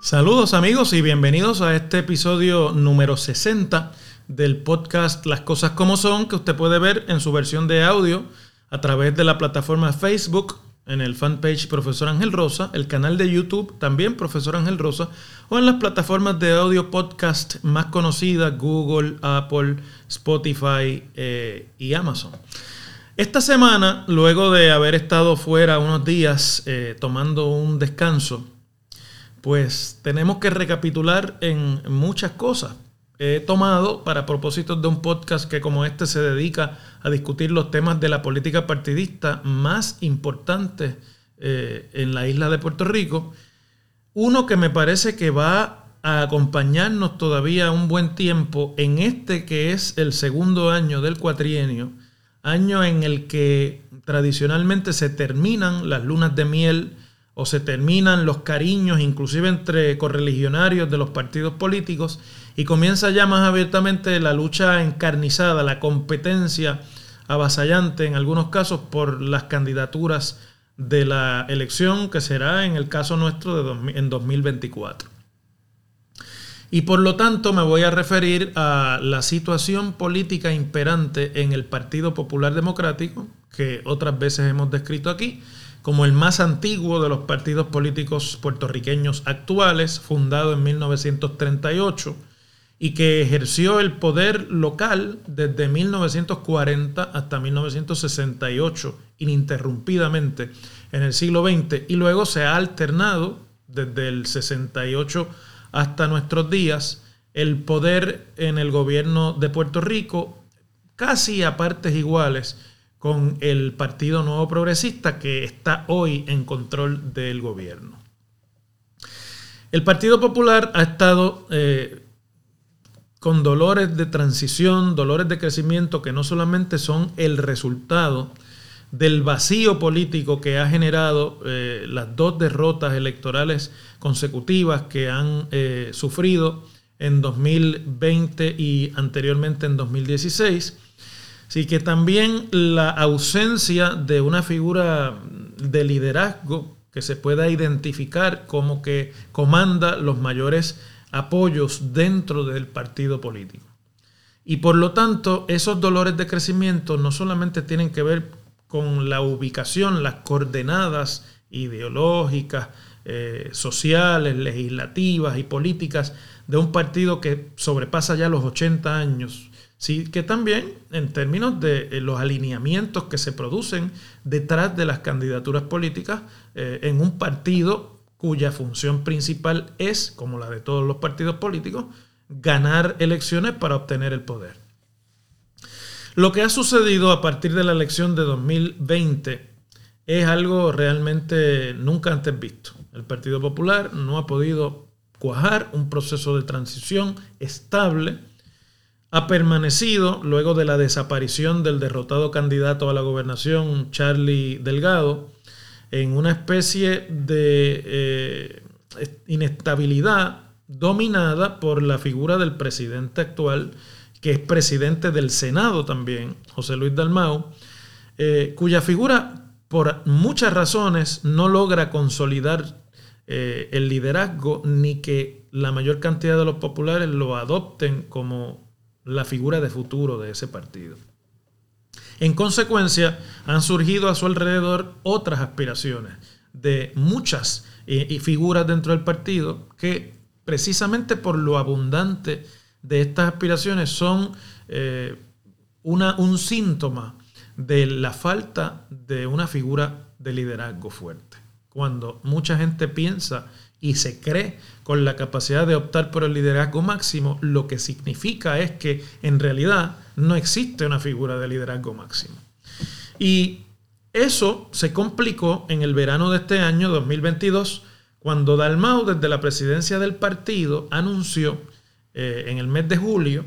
Saludos amigos y bienvenidos a este episodio número 60 del podcast Las Cosas como Son que usted puede ver en su versión de audio a través de la plataforma Facebook, en el fanpage Profesor Ángel Rosa, el canal de YouTube también Profesor Ángel Rosa, o en las plataformas de audio podcast más conocidas, Google, Apple, Spotify eh, y Amazon. Esta semana, luego de haber estado fuera unos días eh, tomando un descanso, pues tenemos que recapitular en muchas cosas. He tomado para propósitos de un podcast que como este se dedica a discutir los temas de la política partidista más importantes eh, en la isla de Puerto Rico, uno que me parece que va a acompañarnos todavía un buen tiempo en este que es el segundo año del cuatrienio, año en el que tradicionalmente se terminan las lunas de miel, o se terminan los cariños, inclusive entre correligionarios de los partidos políticos, y comienza ya más abiertamente la lucha encarnizada, la competencia avasallante en algunos casos por las candidaturas de la elección que será en el caso nuestro de en 2024. Y por lo tanto me voy a referir a la situación política imperante en el Partido Popular Democrático, que otras veces hemos descrito aquí, como el más antiguo de los partidos políticos puertorriqueños actuales, fundado en 1938 y que ejerció el poder local desde 1940 hasta 1968 ininterrumpidamente en el siglo XX y luego se ha alternado desde el 68 hasta nuestros días el poder en el gobierno de Puerto Rico casi a partes iguales con el Partido Nuevo Progresista que está hoy en control del gobierno. El Partido Popular ha estado eh, con dolores de transición, dolores de crecimiento que no solamente son el resultado del vacío político que ha generado eh, las dos derrotas electorales consecutivas que han eh, sufrido en 2020 y anteriormente en 2016, Así que también la ausencia de una figura de liderazgo que se pueda identificar como que comanda los mayores apoyos dentro del partido político. Y por lo tanto, esos dolores de crecimiento no solamente tienen que ver con la ubicación, las coordenadas ideológicas, eh, sociales, legislativas y políticas de un partido que sobrepasa ya los 80 años Sí, que también en términos de eh, los alineamientos que se producen detrás de las candidaturas políticas eh, en un partido cuya función principal es, como la de todos los partidos políticos, ganar elecciones para obtener el poder. Lo que ha sucedido a partir de la elección de 2020 es algo realmente nunca antes visto. El Partido Popular no ha podido cuajar un proceso de transición estable ha permanecido luego de la desaparición del derrotado candidato a la gobernación, Charlie Delgado, en una especie de eh, inestabilidad dominada por la figura del presidente actual, que es presidente del Senado también, José Luis Dalmau, eh, cuya figura por muchas razones no logra consolidar eh, el liderazgo ni que la mayor cantidad de los populares lo adopten como la figura de futuro de ese partido. En consecuencia, han surgido a su alrededor otras aspiraciones de muchas eh, figuras dentro del partido que precisamente por lo abundante de estas aspiraciones son eh, un síntoma de la falta de una figura de liderazgo fuerte. Cuando mucha gente piensa y se cree con la capacidad de optar por el liderazgo máximo, lo que significa es que en realidad no existe una figura de liderazgo máximo. Y eso se complicó en el verano de este año 2022, cuando Dalmau desde la presidencia del partido anunció eh, en el mes de julio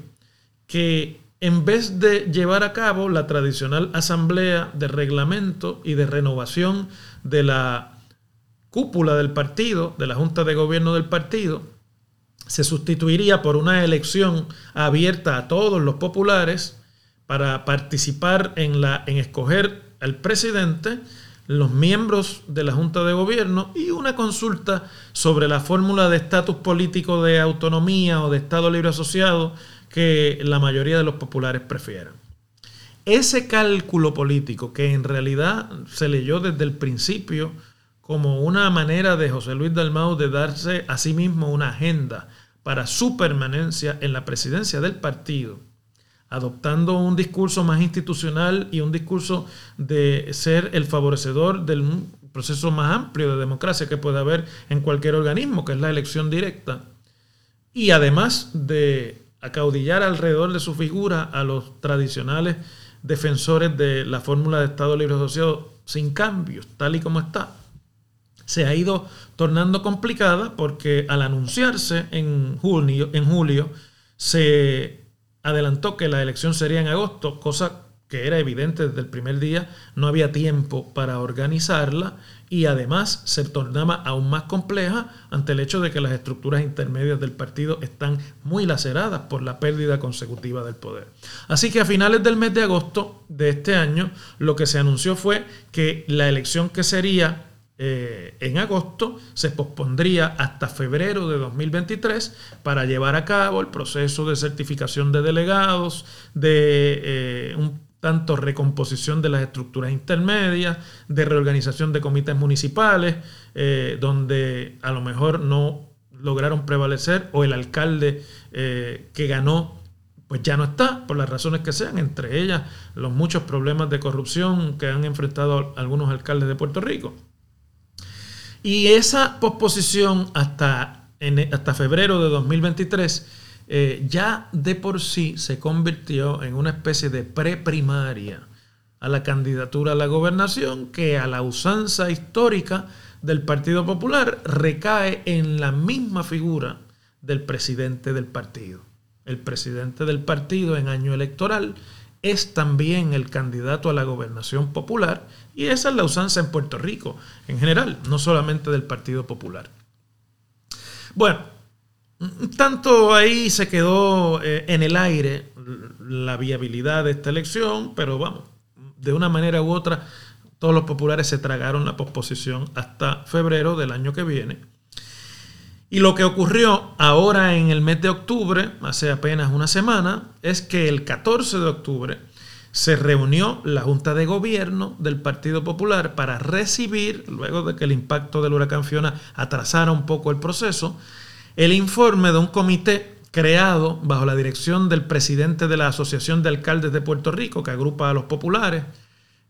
que en vez de llevar a cabo la tradicional asamblea de reglamento y de renovación de la cúpula del partido, de la Junta de Gobierno del partido, se sustituiría por una elección abierta a todos los populares para participar en, la, en escoger al presidente, los miembros de la Junta de Gobierno y una consulta sobre la fórmula de estatus político de autonomía o de Estado Libre Asociado que la mayoría de los populares prefieran. Ese cálculo político que en realidad se leyó desde el principio como una manera de José Luis Dalmau de darse a sí mismo una agenda para su permanencia en la presidencia del partido, adoptando un discurso más institucional y un discurso de ser el favorecedor del proceso más amplio de democracia que puede haber en cualquier organismo, que es la elección directa, y además de acaudillar alrededor de su figura a los tradicionales defensores de la fórmula de Estado Libre Asociado sin cambios, tal y como está, se ha ido tornando complicada porque al anunciarse en junio, en julio se adelantó que la elección sería en agosto, cosa que era evidente desde el primer día, no había tiempo para organizarla y además se tornaba aún más compleja ante el hecho de que las estructuras intermedias del partido están muy laceradas por la pérdida consecutiva del poder. Así que a finales del mes de agosto de este año lo que se anunció fue que la elección que sería eh, en agosto se pospondría hasta febrero de 2023 para llevar a cabo el proceso de certificación de delegados, de eh, un tanto recomposición de las estructuras intermedias, de reorganización de comités municipales, eh, donde a lo mejor no lograron prevalecer o el alcalde que ganó pues ya no está, por las razones que sean, entre ellas los muchos problemas de corrupción que han enfrentado algunos alcaldes de Puerto Rico. Y esa posposición hasta, hasta febrero de 2023 eh, ya de por sí se convirtió en una especie de preprimaria a la candidatura a la gobernación que a la usanza histórica del Partido Popular recae en la misma figura del presidente del partido. El presidente del partido en año electoral es también el candidato a la gobernación popular y esa es la usanza en Puerto Rico en general, no solamente del Partido Popular. Bueno, tanto ahí se quedó eh, en el aire la viabilidad de esta elección, pero vamos, de una manera u otra, todos los populares se tragaron la posposición hasta febrero del año que viene. Y lo que ocurrió ahora en el mes de octubre, hace apenas una semana, es que el 14 de octubre se reunió la Junta de Gobierno del Partido Popular para recibir, luego de que el impacto del huracán Fiona atrasara un poco el proceso, el informe de un comité creado bajo la dirección del presidente de la Asociación de Alcaldes de Puerto Rico, que agrupa a los populares,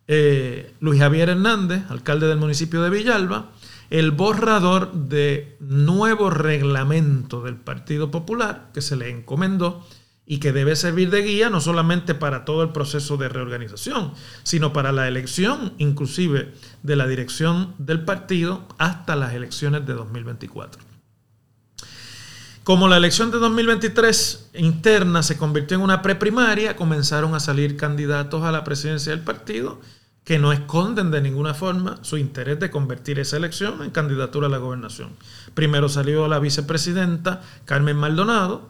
eh, Luis Javier Hernández, alcalde del municipio de Villalba, el borrador de nuevo reglamento del Partido Popular que se le encomendó y que debe servir de guía no solamente para todo el proceso de reorganización, sino para la elección inclusive de la dirección del partido hasta las elecciones de 2024. Como la elección de 2023 interna se convirtió en una preprimaria, comenzaron a salir candidatos a la presidencia del partido que no esconden de ninguna forma su interés de convertir esa elección en candidatura a la gobernación. Primero salió la vicepresidenta Carmen Maldonado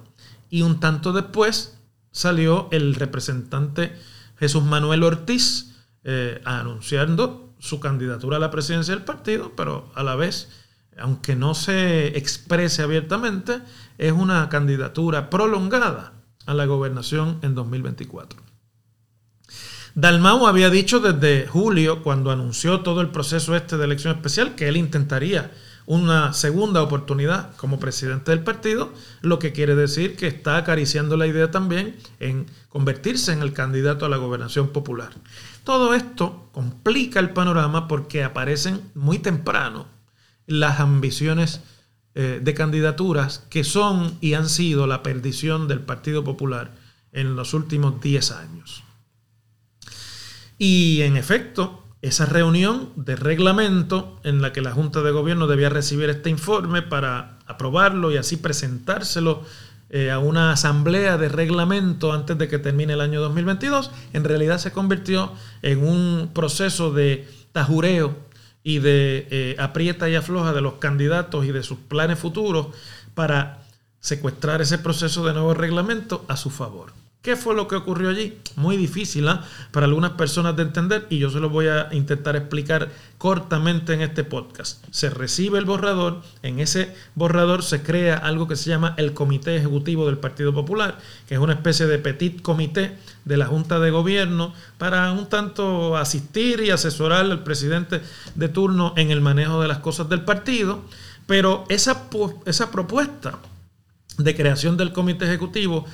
y un tanto después salió el representante Jesús Manuel Ortiz eh, anunciando su candidatura a la presidencia del partido, pero a la vez aunque no se exprese abiertamente, es una candidatura prolongada a la gobernación en 2024. Dalmau había dicho desde julio, cuando anunció todo el proceso este de elección especial, que él intentaría una segunda oportunidad como presidente del partido, lo que quiere decir que está acariciando la idea también en convertirse en el candidato a la gobernación popular. Todo esto complica el panorama porque aparecen muy temprano las ambiciones eh, de candidaturas que son y han sido la perdición del Partido Popular en los últimos 10 años. Y en efecto, esa reunión de reglamento en la que la Junta de Gobierno debía recibir este informe para aprobarlo y así presentárselo eh, a una asamblea de reglamento antes de que termine el año 2022, en realidad se convirtió en un proceso de tajureo y de eh, aprieta y afloja de los candidatos y de sus planes futuros para secuestrar ese proceso de nuevo reglamento a su favor. ¿Qué fue lo que ocurrió allí? Muy difícil ¿ah? para algunas personas de entender y yo se lo voy a intentar explicar cortamente en este podcast. Se recibe el borrador, en ese borrador se crea algo que se llama el Comité Ejecutivo del Partido Popular, que es una especie de petit comité de la Junta de Gobierno para un tanto asistir y asesorar al presidente de turno en el manejo de las cosas del partido, pero esa, esa propuesta de creación del Comité Ejecutivo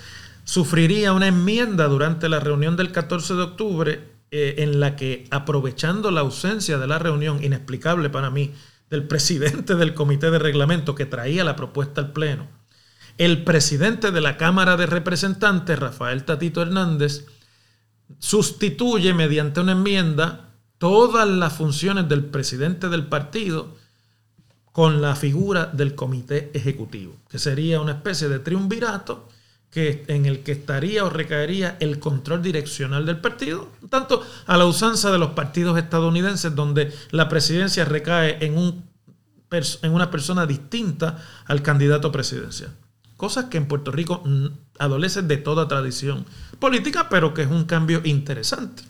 sufriría una enmienda durante la reunión del 14 de octubre eh, en la que, aprovechando la ausencia de la reunión, inexplicable para mí, del presidente del comité de reglamento que traía la propuesta al Pleno, el presidente de la Cámara de Representantes, Rafael Tatito Hernández, sustituye mediante una enmienda todas las funciones del presidente del partido con la figura del comité ejecutivo, que sería una especie de triunvirato en el que estaría o recaería el control direccional del partido, tanto a la usanza de los partidos estadounidenses, donde la presidencia recae en, un, en una persona distinta al candidato presidencial. Cosas que en Puerto Rico adolecen de toda tradición política, pero que es un cambio interesante.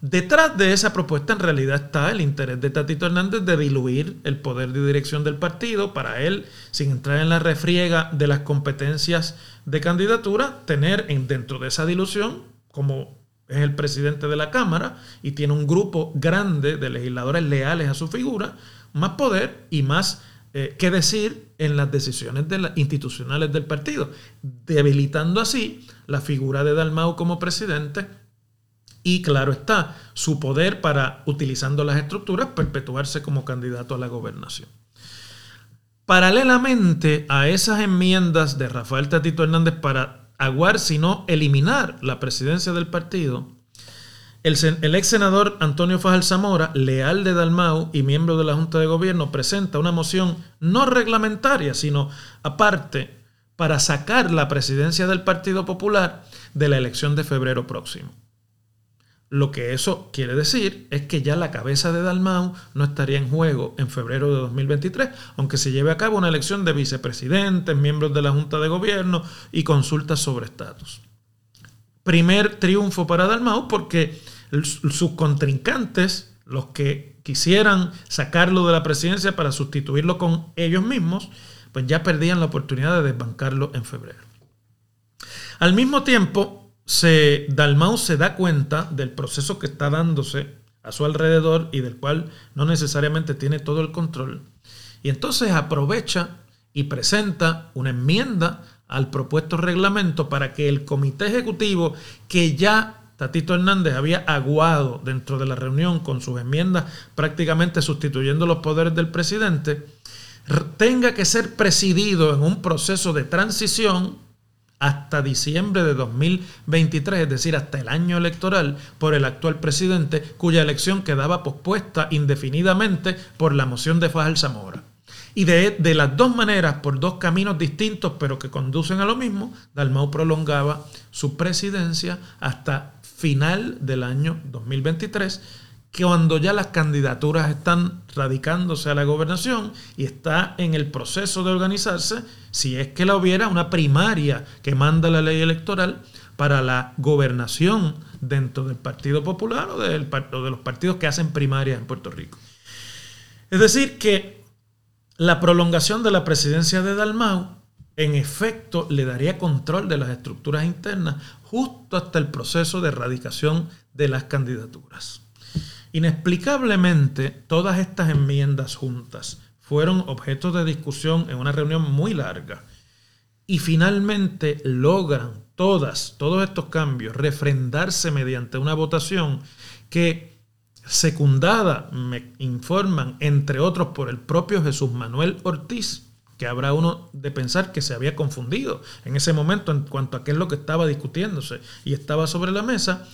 Detrás de esa propuesta en realidad está el interés de Tatito Hernández de diluir el poder de dirección del partido para él, sin entrar en la refriega de las competencias de candidatura, tener en, dentro de esa dilución, como es el presidente de la Cámara y tiene un grupo grande de legisladores leales a su figura, más poder y más eh, que decir en las decisiones de institucionales del partido, debilitando así la figura de Dalmau como presidente y claro está, su poder para, utilizando las estructuras, perpetuarse como candidato a la gobernación. Paralelamente a esas enmiendas de Rafael Tatito Hernández para aguar, sino eliminar la presidencia del partido, el, el, ex senador Antonio Fajal Zamora, leal de Dalmau y miembro de la Junta de Gobierno, presenta una moción no reglamentaria, sino aparte, para sacar la presidencia del Partido Popular de la elección de febrero próximo. Lo que eso quiere decir es que ya la cabeza de Dalmau no estaría en juego en febrero de 2023, aunque se lleve a cabo una elección de vicepresidentes, miembros de la Junta de Gobierno y consultas sobre estatus. Primer triunfo para Dalmau porque sus contrincantes, los que quisieran sacarlo de la presidencia para sustituirlo con ellos mismos, pues ya perdían la oportunidad de desbancarlo en febrero. Al mismo tiempo, se, Dalmau se da cuenta del proceso que está dándose a su alrededor y del cual no necesariamente tiene todo el control. Y entonces aprovecha y presenta una enmienda al propuesto reglamento para que el comité ejecutivo, que ya Tatito Hernández había aguado dentro de la reunión con sus enmiendas, prácticamente sustituyendo los poderes del presidente, tenga que ser presidido en un proceso de transición hasta diciembre de 2023, es decir, hasta el año electoral, por el actual presidente, cuya elección quedaba pospuesta indefinidamente por la moción de Fajal Zamora. Y de, de, las dos maneras, por dos caminos distintos, pero que conducen a lo mismo, Dalmau prolongaba su presidencia hasta final del año 2023 cuando ya las candidaturas están radicándose a la gobernación y está en el proceso de organizarse, si es que la hubiera, una primaria que manda la ley electoral para la gobernación dentro del Partido Popular o, del, o de los partidos que hacen primarias en Puerto Rico. Es decir, que la prolongación de la presidencia de Dalmau en efecto le daría control de las estructuras internas justo hasta el proceso de erradicación de las candidaturas. Inexplicablemente, todas estas enmiendas juntas fueron objeto de discusión en una reunión muy larga y finalmente logran todas, todos estos cambios refrendarse mediante una votación que, secundada, me informan, entre otros por el propio Jesús Manuel Ortiz, que habrá uno de pensar que se había confundido en ese momento en cuanto a qué es lo que estaba discutiéndose y estaba sobre la mesa,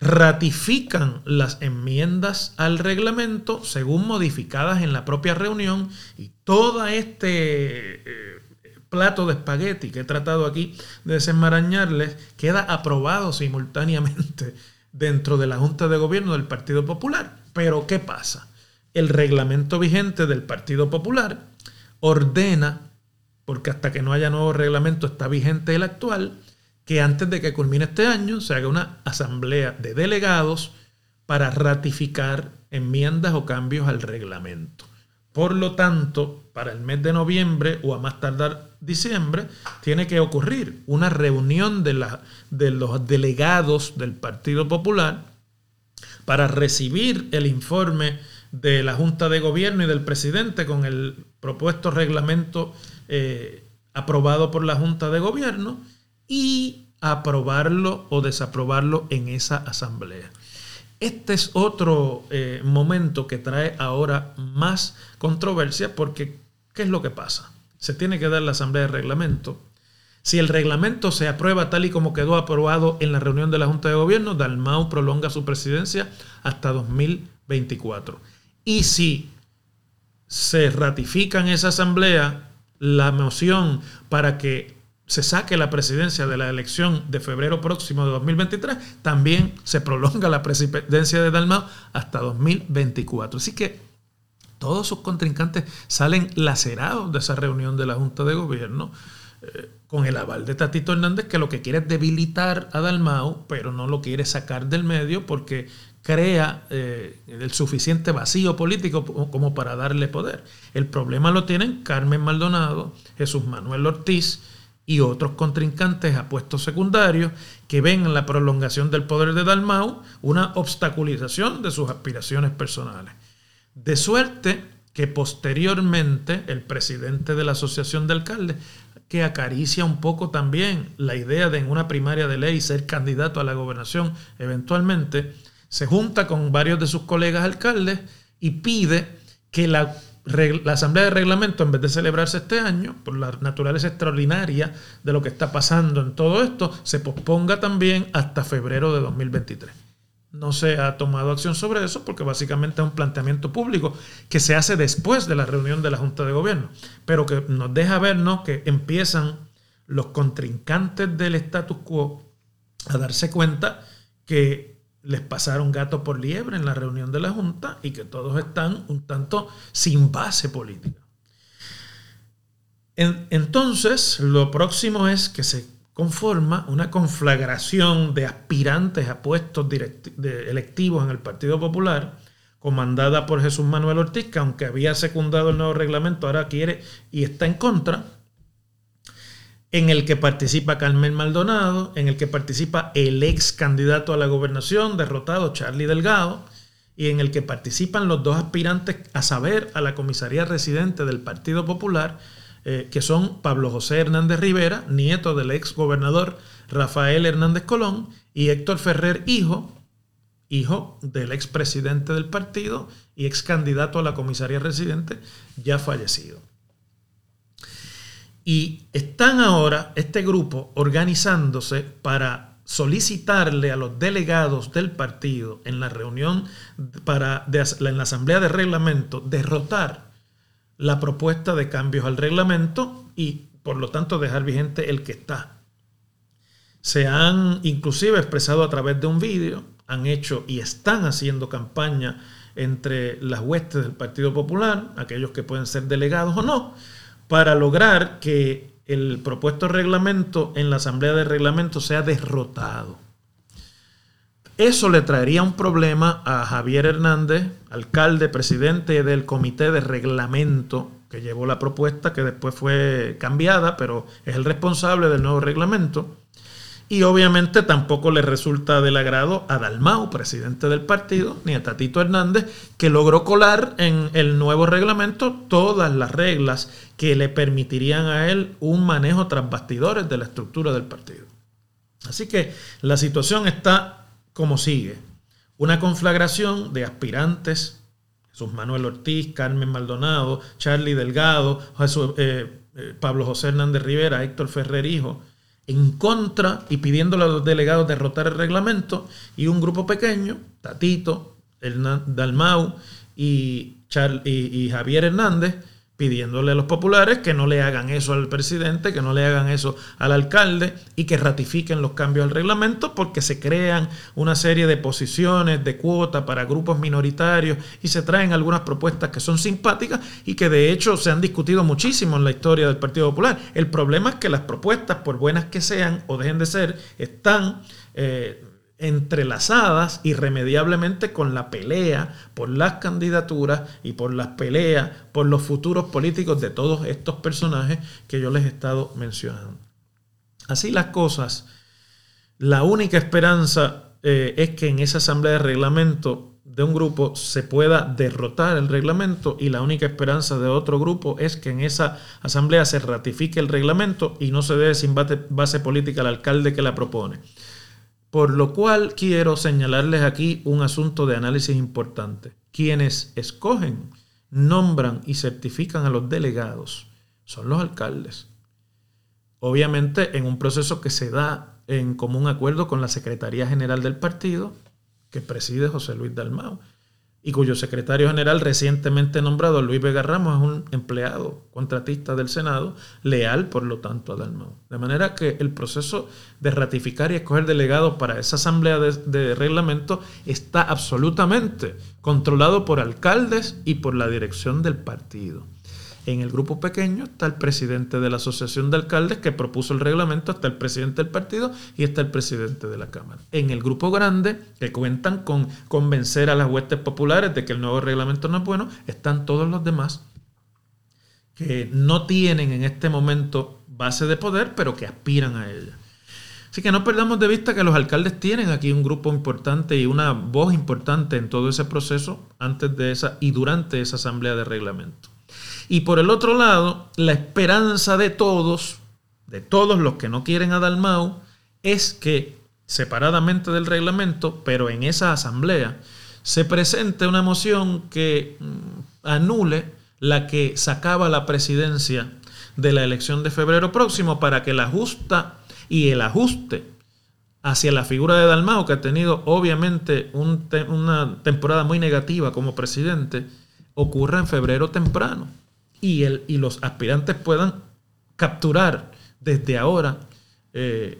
ratifican las enmiendas al reglamento según modificadas en la propia reunión y todo este eh, plato de espagueti que he tratado aquí de desenmarañarles queda aprobado simultáneamente dentro de la Junta de Gobierno del Partido Popular. Pero ¿qué pasa? El reglamento vigente del Partido Popular ordena porque hasta que no haya nuevo reglamento está vigente el actual, que antes de que culmine este año se haga una asamblea de delegados para ratificar enmiendas o cambios al reglamento. Por lo tanto, para el mes de noviembre o a más tardar diciembre, tiene que ocurrir una reunión de, la, de los delegados del Partido Popular para recibir el informe de la Junta de Gobierno y del presidente con el propuesto reglamento eh, aprobado por la Junta de Gobierno y aprobarlo o desaprobarlo en esa asamblea. Este es otro eh, momento que trae ahora más controversia porque ¿qué es lo que pasa? Se tiene que dar la asamblea de reglamento. Si el reglamento se aprueba tal y como quedó aprobado en la reunión de la Junta de Gobierno, Dalmau prolonga su presidencia hasta 2024. Y si se ratifica en esa asamblea la moción para que se saque la presidencia de la elección de febrero próximo de 2023, también se prolonga la presidencia de Dalmau hasta 2024. Así que todos sus contrincantes salen lacerados de esa reunión de la Junta de Gobierno eh, con el aval de Tatito Hernández, que lo que quiere es debilitar a Dalmau, pero no lo quiere sacar del medio porque crea eh, el suficiente vacío político como para darle poder. El problema lo tienen Carmen Maldonado, Jesús Manuel Ortiz, y otros contrincantes a puestos secundarios que ven en la prolongación del poder de Dalmau una obstaculización de sus aspiraciones personales. De suerte que posteriormente el presidente de la Asociación de Alcaldes, que acaricia un poco también la idea de en una primaria de ley ser candidato a la gobernación eventualmente, se junta con varios de sus colegas alcaldes y pide que la la Asamblea de Reglamento, en vez de celebrarse este año, por la naturaleza extraordinaria de lo que está pasando en todo esto, se posponga también hasta febrero de 2023. No se ha tomado acción sobre eso porque básicamente es un planteamiento público que se hace después de la reunión de la Junta de Gobierno, pero que nos deja vernos que empiezan los contrincantes del status quo a darse cuenta que les pasaron gato por liebre en la reunión de la Junta y que todos están un tanto sin base política. entonces, lo próximo es que se conforma una conflagración de aspirantes a puestos electivos en el Partido Popular, comandada por Jesús Manuel Ortiz, que aunque había secundado el nuevo reglamento, ahora quiere y está en contra en el que participa Carmen Maldonado, en el que participa el ex candidato a la gobernación derrotado Charlie Delgado, y en el que participan los dos aspirantes a saber a la comisaría residente del Partido Popular, eh, que son Pablo José Hernández Rivera, nieto del ex gobernador Rafael Hernández Colón, y Héctor Ferrer, hijo, hijo del ex presidente del partido y ex candidato a la comisaría residente, ya fallecido. Y están ahora este grupo organizándose para solicitarle a los delegados del partido en la reunión para en la asamblea de reglamento derrotar la propuesta de cambios al reglamento y por lo tanto dejar vigente el que está. Se han inclusive expresado a través de un vídeo, han hecho y están haciendo campaña entre las huestes del Partido Popular, aquellos que pueden ser delegados o no, para lograr que el propuesto reglamento en la Asamblea de Reglamento sea derrotado. Eso le traería un problema a Javier Hernández, alcalde, presidente del Comité de Reglamento que llevó la propuesta, que después fue cambiada, pero es el responsable del nuevo reglamento. Y obviamente tampoco le resulta del agrado a Dalmau, presidente del partido, ni a Tatito Hernández, que logró colar en el nuevo reglamento todas las reglas que le permitirían a él un manejo tras bastidores de la estructura del partido. Así que la situación está como sigue. Una conflagración de aspirantes, Jesús Manuel Ortiz, Carmen Maldonado, Charlie Delgado, eh, eh, Pablo José Hernández Rivera, Héctor Ferrer Hijo, en contra y pidiéndole a los delegados derrotar el reglamento y un grupo pequeño, Tatito, Dalmau y, y, Javier Hernández, pidiéndole a los populares que no le hagan eso al presidente, que no le hagan eso al alcalde y que ratifiquen los cambios al reglamento porque se crean una serie de posiciones de cuota para grupos minoritarios y se traen algunas propuestas que son simpáticas y que de hecho se han discutido muchísimo en la historia del Partido Popular. El problema es que las propuestas, por buenas que sean o dejen de ser, están... Eh, entrelazadas irremediablemente con la pelea por las candidaturas y por las peleas por los futuros políticos de todos estos personajes que yo les he estado mencionando. Así las cosas, la única esperanza eh, es que en esa asamblea de reglamento de un grupo se pueda derrotar el reglamento y la única esperanza de otro grupo es que en esa asamblea se ratifique el reglamento y no se dé sin base política al alcalde que la propone. Por lo cual quiero señalarles aquí un asunto de análisis importante. Quienes escogen, nombran y certifican a los delegados son los alcaldes. Obviamente en un proceso que se da en común acuerdo con la Secretaría General del partido que preside José Luis Dalmau y cuyo secretario general recientemente nombrado, Luis Vega Ramos, es un empleado contratista del Senado, leal por lo tanto a Dalmau. De manera que el proceso de ratificar y escoger delegados para esa asamblea de, de reglamento está absolutamente controlado por alcaldes y por la dirección del partido. En el grupo pequeño está el presidente de la Asociación de Alcaldes que propuso el reglamento, está el presidente del partido y está el presidente de la Cámara. En el grupo grande, que cuentan con convencer a las huestes populares de que el nuevo reglamento no es bueno, están todos los demás que no tienen en este momento base de poder, pero que aspiran a ella. Así que no perdamos de vista que los alcaldes tienen aquí un grupo importante y una voz importante en todo ese proceso antes de esa y durante esa asamblea de reglamento. Y por el otro lado, la esperanza de todos, de todos los que no quieren a Dalmau, es que separadamente del reglamento, pero en esa asamblea, se presente una moción que mm, anule la que sacaba la presidencia de la elección de febrero próximo para que la justa y el ajuste hacia la figura de Dalmau, que ha tenido obviamente una temporada muy negativa como presidente, ocurra en febrero temprano y, el, y los aspirantes puedan capturar desde ahora eh,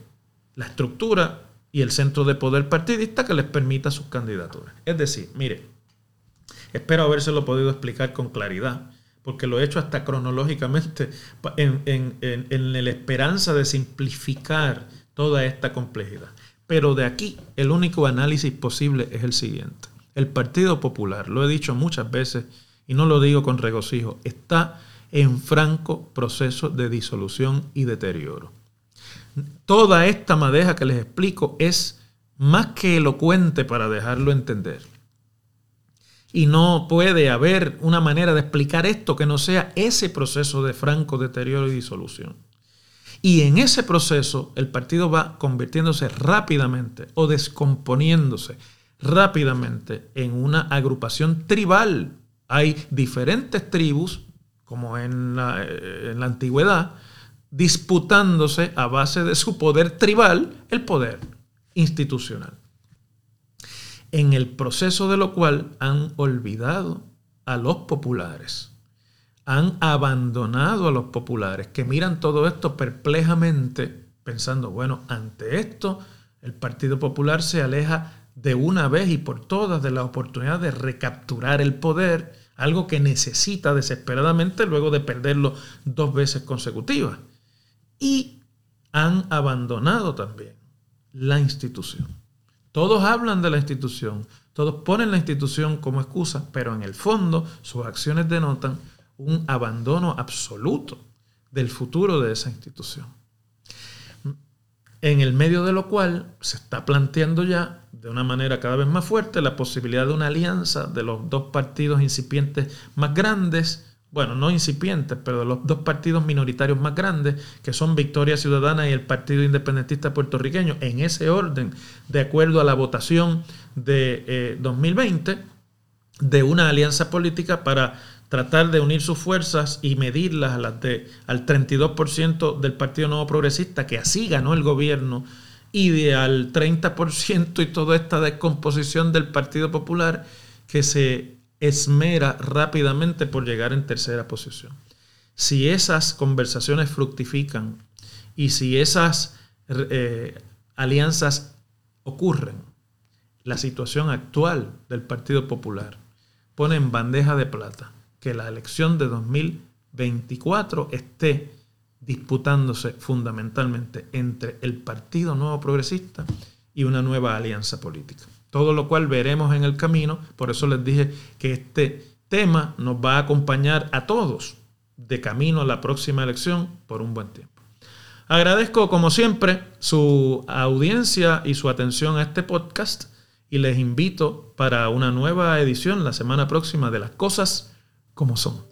la estructura y el centro de poder partidista que les permita sus candidaturas. Es decir, mire, espero habérselo podido explicar con claridad, porque lo he hecho hasta cronológicamente en, en la esperanza de simplificar toda esta complejidad. Pero de aquí el único análisis posible es el siguiente. El Partido Popular, lo he dicho muchas veces, y no lo digo con regocijo, está en franco proceso de disolución y deterioro. Toda esta madeja que les explico es más que elocuente para dejarlo entender. Y no puede haber una manera de explicar esto que no sea ese proceso de franco deterioro y disolución. Y en ese proceso el partido va convirtiéndose rápidamente o descomponiéndose rápidamente en una agrupación tribal hay diferentes tribus, como en la, antigüedad, disputándose a base de su poder tribal el poder institucional. En el proceso de lo cual han olvidado a los populares, han abandonado a los populares, que miran todo esto perplejamente, pensando, bueno, ante esto el Partido Popular se aleja de una vez y por todas de la oportunidad de recapturar el poder, algo que necesita desesperadamente luego de perderlo dos veces consecutivas. Y han abandonado también la institución. Todos hablan de la institución, todos ponen la institución como excusa, pero en el fondo sus acciones denotan un abandono absoluto del futuro de esa institución. En el medio de lo cual se está planteando ya de una manera cada vez más fuerte la posibilidad de una alianza de los dos partidos incipientes más grandes, bueno, no incipientes, pero de los dos partidos minoritarios más grandes, que son Victoria Ciudadana y el Partido Independentista Puertorriqueño, en ese orden, de acuerdo a la votación de 2020, eh, de una alianza política para tratar de unir sus fuerzas y medirlas a las de, al 32% del Partido Nuevo Progresista, que así ganó el gobierno y al 30% y toda esta descomposición del Partido Popular que se esmera rápidamente por llegar en tercera posición. si esas conversaciones fructifican y si esas eh, alianzas ocurren, la situación actual del Partido Popular pone en bandeja de plata que la elección de 2024 esté disputándose fundamentalmente entre el Partido Nuevo Progresista y una nueva alianza política. Todo lo cual veremos en el camino, por eso les dije que este tema nos va a acompañar a todos de camino a la próxima elección por un buen tiempo. Agradezco como siempre su audiencia y su atención a este podcast y les invito para una nueva edición la semana próxima de las cosas como son.